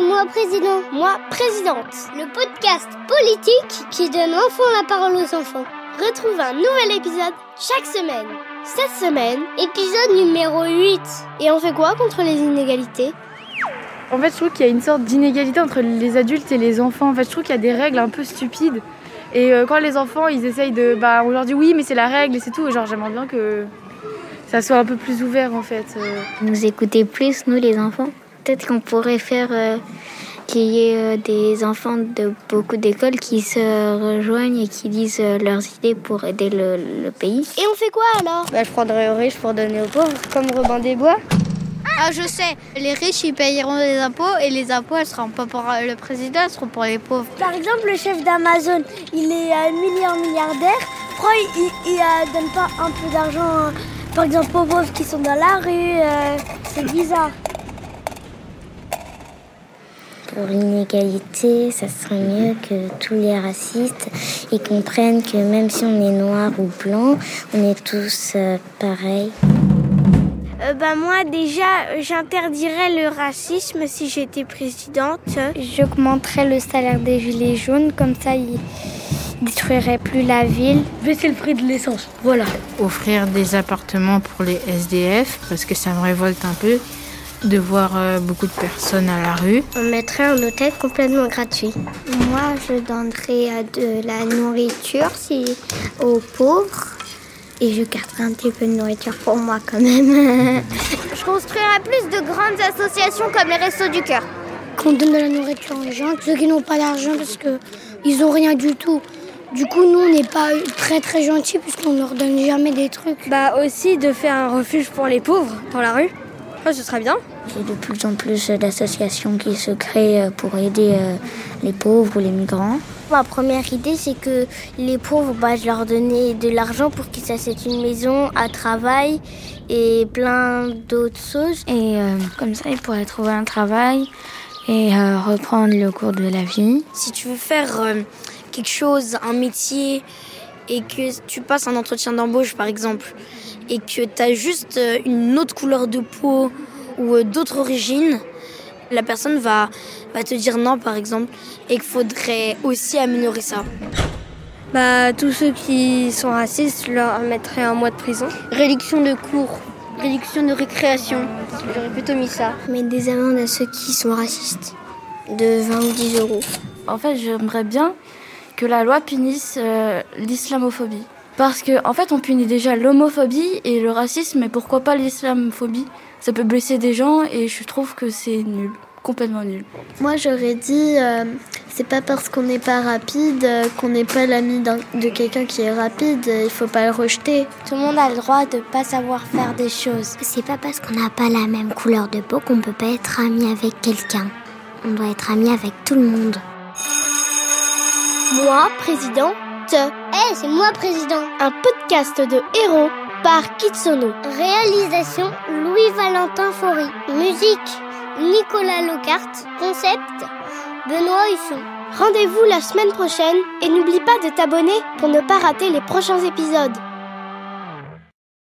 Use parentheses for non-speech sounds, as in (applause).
moi président. Moi présidente. Le podcast politique qui donne enfin la parole aux enfants. Retrouve un nouvel épisode chaque semaine. Cette semaine, épisode numéro 8. Et on fait quoi contre les inégalités? En fait, je trouve qu'il y a une sorte d'inégalité entre les adultes et les enfants. En fait, je trouve qu'il y a des règles un peu stupides. Et euh, quand les enfants, ils essayent de... Bah, on leur dit oui, mais c'est la règle et c'est tout. Genre, j'aimerais bien que ça soit un peu plus ouvert, en fait. euh. Nous écouter plus, nous les enfants? Peut-être qu'on pourrait faire euh, qu'il y ait euh, des enfants de beaucoup d'écoles qui se rejoignent et qui disent euh, leurs idées pour aider le, le pays. Et on fait quoi alors? Bah, je prendrais aux riches pour donner aux pauvres, comme Robin des Bois. Ah, je sais, les riches ils payeront des impôts et les impôts elles seront pas pour le président, elles seront pour les pauvres. Par exemple, le chef d'Amazon, il est milliard milliardaire. Pourquoi il, il, donne pas un peu d'argent, par exemple, aux pauvres qui sont dans la rue euh, C'est bizarre. Pour l'inégalité, ça serait mieux que tous les racistes ils comprennent que même si on est noir ou blanc, on est tous euh, pareils. Euh, bah moi déjà j'interdirais le racisme si j'étais présidente. J'augmenterais le salaire des gilets jaunes comme ça ils détruiraient plus la ville. Baisser le prix de l'essence, voilà. offrir des appartements pour les SDF parce que ça me révolte un peu de voir euh, beaucoup de personnes à la rue. On mettrait un hôtel complètement gratuit. Moi je donnerais euh, de la nourriture si, aux pauvres et je garderais un petit peu de nourriture pour moi quand même. (laughs) Je construirai plus de grandes associations comme les Restos du Cœur. Qu'on donne de la nourriture aux gens, ceux qui n'ont pas d'argent parce que ils ont rien du tout. Du coup, nous, on n'est pas très très gentils puisqu'on leur donne jamais des trucs. Bah, aussi de faire un refuge pour les pauvres dans la rue. Ouais, ce serait bien. Il y a de plus en plus d'associations qui se créent euh, pour aider euh, les pauvres ou les migrants. Ma première idée, c'est que les pauvres, bah, je leur donnais de l'argent pour qu'ils s'achètent une maison, un travail et plein d'autres choses. Et euh, comme ça, ils pourraient trouver un travail et euh, reprendre le cours de la vie. Si tu veux faire euh, quelque chose, un métier, et que tu passes un entretien d'embauche par exemple, et que tu as juste une autre couleur de peau ou euh, d'autres origines, la personne va, va te dire non par exemple, et qu'il faudrait aussi améliorer ça. Bah, tous ceux qui sont racistes, je leur mettrais un mois de prison. Réduction de cours, réduction de récréation, j'aurais plutôt mis ça. Mais des amendes à ceux qui sont racistes de 20 ou 10 euros. En fait, j'aimerais bien que la loi punisse euh, l'islamophobie. Parce qu'en en fait, on punit déjà l'homophobie et le racisme, mais pourquoi pas l'islamophobie? Ça peut blesser des gens et je trouve que c'est nul, complètement nul. Moi, j'aurais dit, euh, c'est pas parce qu'on n'est pas rapide euh, qu'on n'est pas l'ami de quelqu'un qui est rapide. euh, Il faut pas le rejeter. Tout le monde a le droit de pas savoir faire des choses. C'est pas parce qu'on n'a pas la même couleur de peau qu'on peut pas être ami avec quelqu'un. On doit être ami avec tout le monde. Moi Eh, c'est moi président. Un podcast de héros par Kitsono. Réalisation Louis-Valentin Faury. Musique Nicolas Locarte. Concept Benoît Husson. Rendez-vous la semaine prochaine et n'oublie pas de t'abonner pour ne pas rater les prochains épisodes.